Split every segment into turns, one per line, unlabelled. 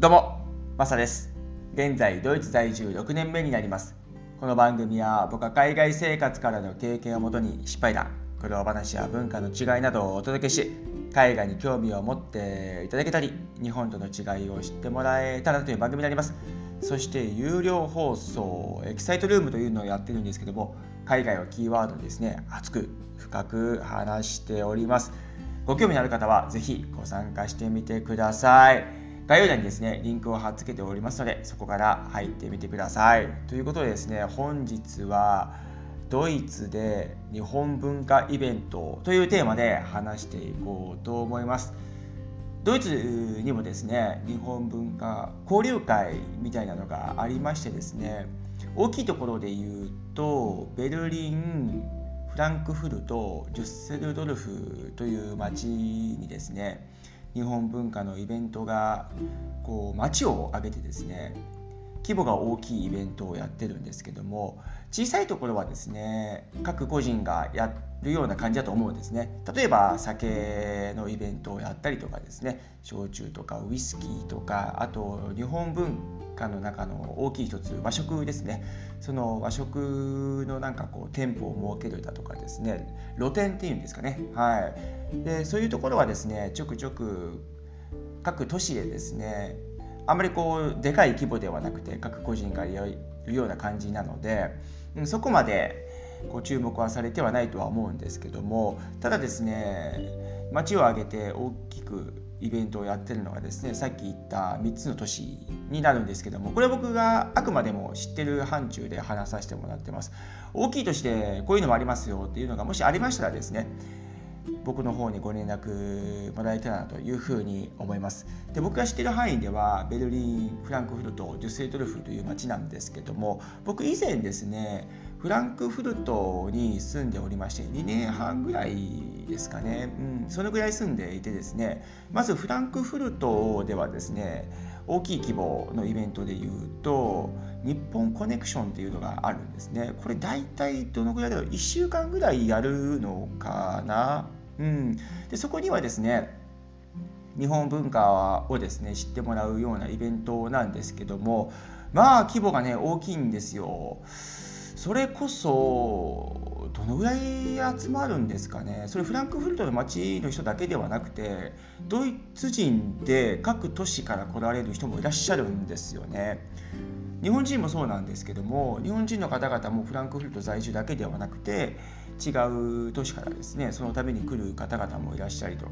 どうも、マサです。現在、ドイツ在住6年目になります。この番組は僕は海外生活からの経験をもとに失敗談、苦労話や文化の違いなどをお届けし、海外に興味を持っていただけたり、日本との違いを知ってもらえたらという番組になります。そして、有料放送、エキサイトルームというのをやってるんですけども、海外をキーワードにですね、熱く深く話しております。ご興味のある方はぜひご参加してみてください。概要欄にですね、リンクを貼っ付けておりますので、そこから入ってみてください。ということでですね、本日はドイツで日本文化イベントというテーマで話していこうと思います。ドイツにもですね、日本文化交流会みたいなのがありましてですね、大きいところで言うと、ベルリン、フランクフルト、デュッセルドルフという町にですね、日本文化のイベントがこう街を挙げてですね規模が大きいイベントをやってるんですけども小さいところはですね各個人がやるような感じだと思うんですね。例えば酒のイベントをやったりとかですね焼酎とかウイスキーとかあと日本文化の中の大きい一つ和食ですね。その和食のなんかこう店舗を設けるだとかですね露店っていうんですかね。はい。でそういうところはですねちょくちょく各都市でですねあまりこうでかい規模ではなくて各個人がやるような感じなのでそこまでこ注目はされてはないとは思うんですけどもただですね街を挙げて大きくイベントをやってるのがですねさっき言った3つの都市になるんですけどもこれは僕があくまでも知ってる範疇で話させてもらってます。大きい都市でこういうのもありますよっていうのがもしありましたらですね僕の方にご連絡もらえたらなというふうに思います。で僕が知ってる範囲ではベルリンフランクフルトデュッセルドルフという街なんですけども僕以前ですねフランクフルトに住んでおりまして2年半ぐらいですかね、うん、そのぐらい住んでいてですねまずフランクフルトではですね大きい規模のイベントでいうと日本コネクションっていうのがあるんですね。これ大体どのぐらいだろう？1週間ぐらいやるのかな？うん、でそこにはですね日本文化をですね知ってもらうようなイベントなんですけどもまあ規模がね大きいんですよ。それこそどのぐらい集まるんですかね？それフランクフルトの街の人だけではなくてドイツ人で各都市から来られる人もいらっしゃるんですよね。日本人もそうなんですけども日本人の方々もフランクフルト在住だけではなくて違う都市からですねそのために来る方々もいらっしゃりと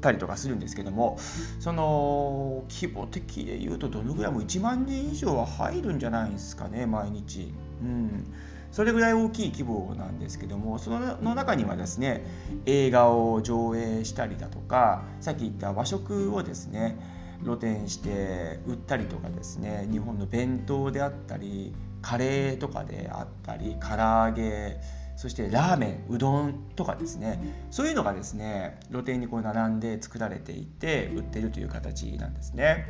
たりとかするんですけどもその規模的でいうとどのぐらいも1万人以上は入るんじゃないですかね毎日。うんそれぐらい大きい規模なんですけどもその中にはですね映画を上映したりだとかさっき言った和食をですね露店して売ったりとかですね日本の弁当であったりカレーとかであったり唐揚げそしてラーメンうどんとかですねそういうのがですね露店にこう並んで作られていて売ってるという形なんですね。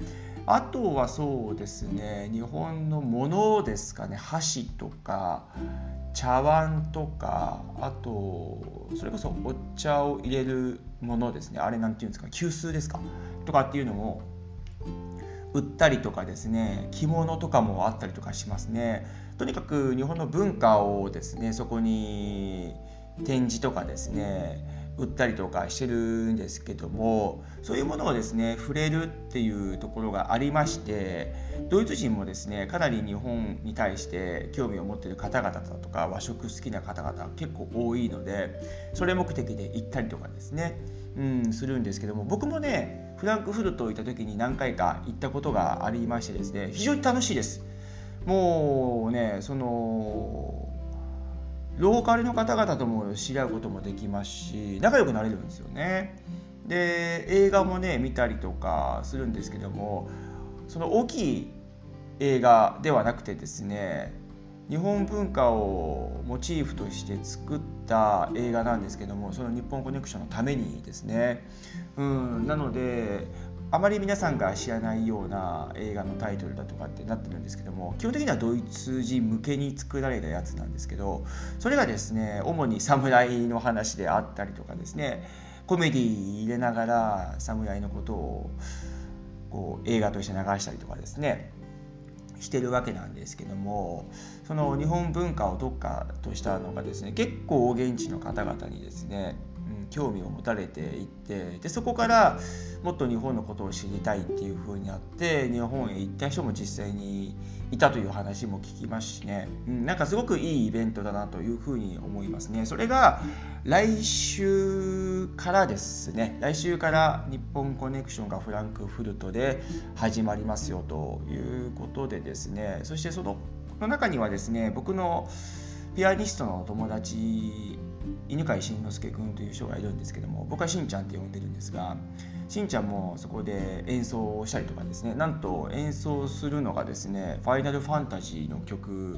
あとはそうですね日本のものですかね箸とか茶碗とかあとそれこそお茶を入れるものですねあれなんていうんですか急須ですか？とかっていうのも売ったりとかですね着物とかもあったりとかしますね。とにかく日本の文化をですねそこに展示とかですね売ったりとかしてるんですけどもそういうものをですね触れるっていうところがありましてドイツ人もですねかなり日本に対して興味を持ってる方々だとか和食好きな方々結構多いのでそれ目的で行ったりとかですね。うんするんですけども僕もねフランクフルト行った時に何回か行ったことがありましてですね非常に楽しいです。もうねそのローカルの方々とも知り合うこともできますし仲良くなれるんですよね。で映画もね見たりとかするんですけどもその大きい映画ではなくてですね日本文化をモチーフとして作った映画なんですけどもその日本コネクションのためにですね。うんなのであまり皆さんが知らないような映画のタイトルだとかってなってるんですけども基本的にはドイツ人向けに作られたやつなんですけどそれがですね主に侍の話であったりとかですねコメディ入れながら侍のことをこう映画として流したりとかですね。してるわけなんですけどもその日本文化を特化としたのがですね結構現地の方々にですね、うん、興味を持たれていってでそこからもっと日本のことを知りたいっていう風になって日本へ行った人も実際にいたという話も聞きますしね、うん、なんかすごくいいイベントだなというふうに思いますね。それが来週からですね、来週から日本コネクションがフランクフルトで始まりますよということでですね、そしてその中にはですね、僕のピアニストの友達犬飼慎之介君という人がいるんですけども僕はしんちゃんって呼んでるんですがしんちゃんもそこで演奏をしたりとかですね。なんと演奏するのがですね「ファイナルファンタジー」の曲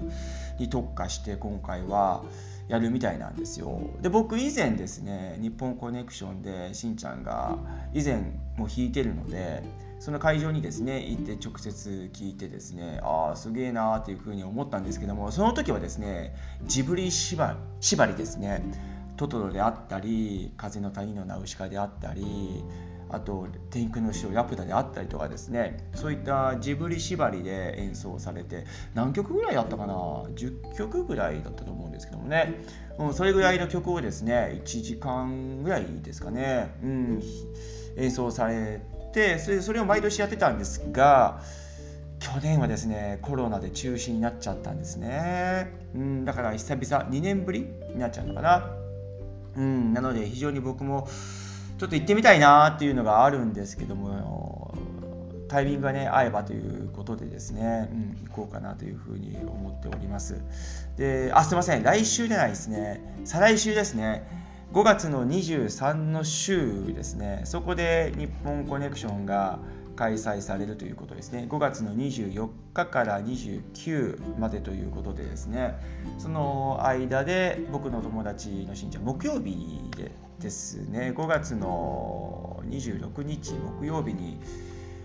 に特化して今回はやるみたいなんですよ。で僕以前ですね日本コネクションでしんちゃんが以前も弾いてるのでその会場にですね行って直接聞いてですねああすげえなーっていうふうに思ったんですけどもその時はですねジブリ縛りですね。トトロであったり風の谷のナウシカであったりあと天空の城ラプダであったりとかですね。そういったジブリ縛りで演奏されて何曲ぐらいだったかな？10曲ぐらいだったと思うんですけどもね、うん、それぐらいの曲をですね1時間ぐらいですかね、うん、演奏されてそれそれを毎年やってたんですが去年はですねコロナで中止になっちゃったんですね、うん、だから久々2年ぶりになっちゃうのかな、うん、なので非常に僕もちょっと行ってみたいなっていうのがあるんですけどもタイミングがね合えばということでですね、うん、行こうかなというふうに思っております。であすいません来週じゃないですね。再来週ですね。5月の23の週ですね。そこで日本コネクションが開催されるということですね。5月の24日から29までということでですね。その間で僕の友達のしんちゃん木曜日でですね。5月の26日木曜日に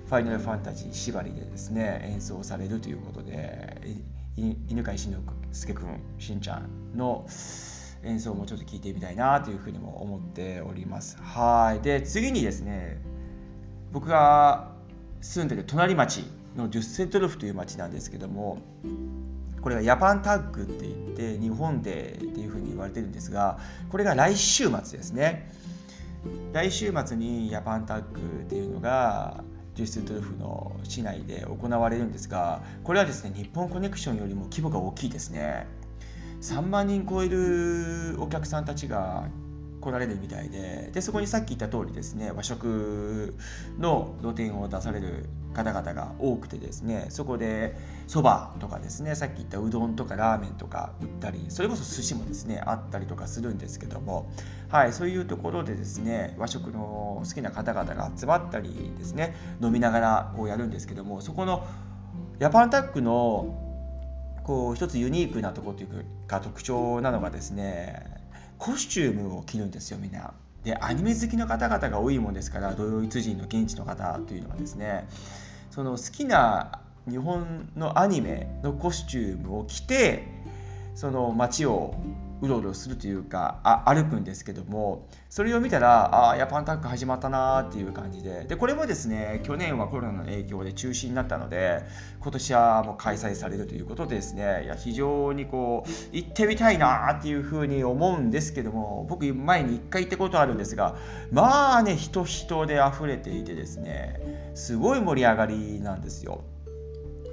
ファイナルファンタジー縛りでですね演奏されるということで犬飼慎之介君しんちゃんの演奏もちょっと聞いてみたいなというふうにも思っております。はい。で次にですね僕が住んでる隣町のデュッセントルフという町なんですけどもこれはヤパンタッグって言って日本でっていうふうに言われてるんですがこれが来週末ですね。来週末にヤパンタッグっていうのがデュッセントルフの市内で行われるんですがこれはですね日本コネクションよりも規模が大きいですね。3万人超えるお客さんたちが来られるみたいででそこにさっき言った通りですね和食の露店を出される方々が多くてですねそこでそばとかですねさっき言ったうどんとかラーメンとか売ったりそれこそ寿司もですねあったりとかするんですけどもはいそういうところでですね和食の好きな方々が集まったりですね飲みながらこうやるんですけどもそこのヤパンタックのこう一つユニークなところというか特徴なのがですねコスチュームを着るんですよみんな。でアニメ好きの方々が多いもんですからドイツ人の現地の方というのはですねその好きな日本のアニメのコスチュームを着てその街をうろうろするというかあ歩くんですけどもそれを見たらああヤパンタック始まったなーっていう感じででこれもですね去年はコロナの影響で中止になったので今年はもう開催されるということでですねいや非常にこう行ってみたいなーっていうふうに思うんですけども僕前に1回行ったことあるんですがまあね人人で溢れていてですねすごい盛り上がりなんですよ。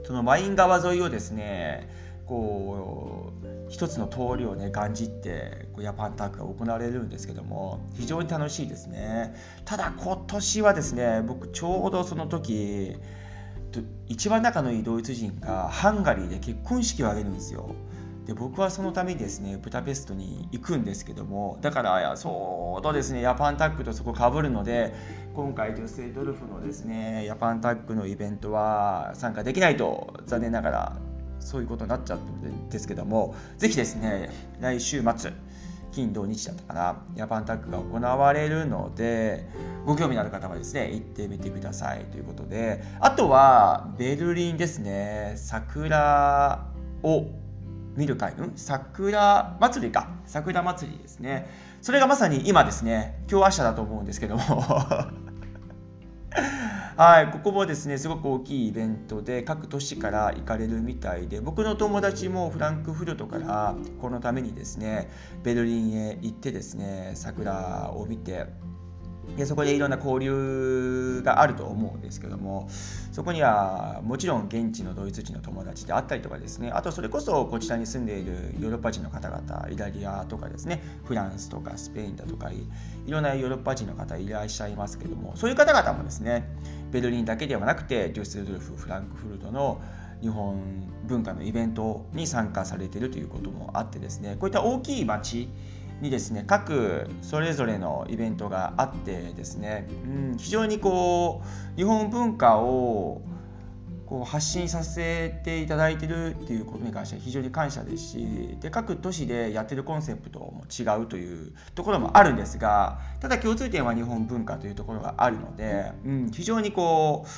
そのマイン川沿いをですねこう一つの通りをねがんじってこうヤパンタックが行われるんですけども非常に楽しいですね。ただ今年はですね僕ちょうどその時一番仲のいいドイツ人がハンガリーで結婚式を挙げるんですよ。で僕はそのためにですねブダペストに行くんですけどもだからそうとですねヤパンタックとそこかぶるので今回デュッセドルフのですねヤパンタックのイベントは参加できないと残念ながらそういうことになっちゃってるんですけども、ぜひですね、来週末、金土日だったかな、ヤパンタックが行われるので、ご興味のある方はですね、行ってみてくださいということで、あとは、ベルリンですね、桜を見る会、うん？桜祭りか、桜祭りですね。それがまさに今ですね、今日明日だと思うんですけども。はい、ここもですね、すごく大きいイベントで、各都市から行かれるみたいで、僕の友達もフランクフルトからこのためにですね、ベルリンへ行ってですね、桜を見て、でそこでいろんな交流があると思うんですけどもそこにはもちろん現地のドイツ人の友達であったりとかですねあとそれこそこちらに住んでいるヨーロッパ人の方々イタリアとかですねフランスとかスペインだとかいろんなヨーロッパ人の方いらっしゃいますけどもそういう方々もですねベルリンだけではなくてデュッセルドルフフランクフルトの日本文化のイベントに参加されているということもあってですねこういった大きい街にですね各それぞれのイベントがあってですね、うん、非常にこう日本文化をこう発信させていただいてるっていうことに関しては非常に感謝ですしで各都市でやってるコンセプトも違うというところもあるんですがただ共通点は日本文化というところがあるので、うん、非常にこう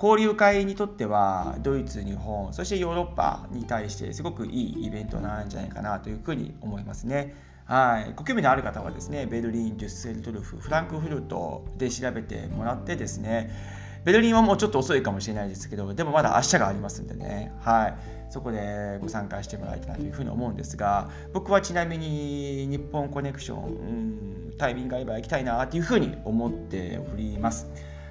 交流会にとってはドイツ、日本そしてヨーロッパに対してすごくいいイベントなんじゃないかなというふうに思いますね。はい、ご興味のある方はですねベルリン、デュッセルドルフ、フランクフルトで調べてもらってですねベルリンはもうちょっと遅いかもしれないですけどでもまだ明日がありますんでね、はい、そこでご参加してもらいたいなというふうに思うんですが僕はちなみに日本コネクション、うん、タイミング合えば行きたいなというふうに思っております。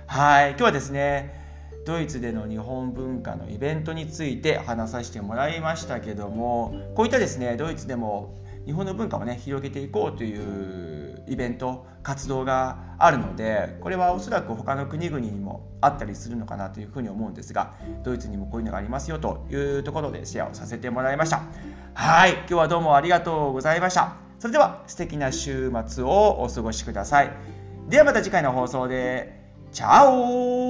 はい。今日はですねドイツでの日本文化のイベントについて話させてもらいましたけどもこういったですねドイツでも日本の文化をね広げていこうというイベント活動があるのでこれはおそらく他の国々にもあったりするのかなというふうに思うんですがドイツにもこういうのがありますよというところでシェアをさせてもらいました。はい今日はどうもありがとうございました。それでは素敵な週末をお過ごしください。ではまた次回の放送で。チャオ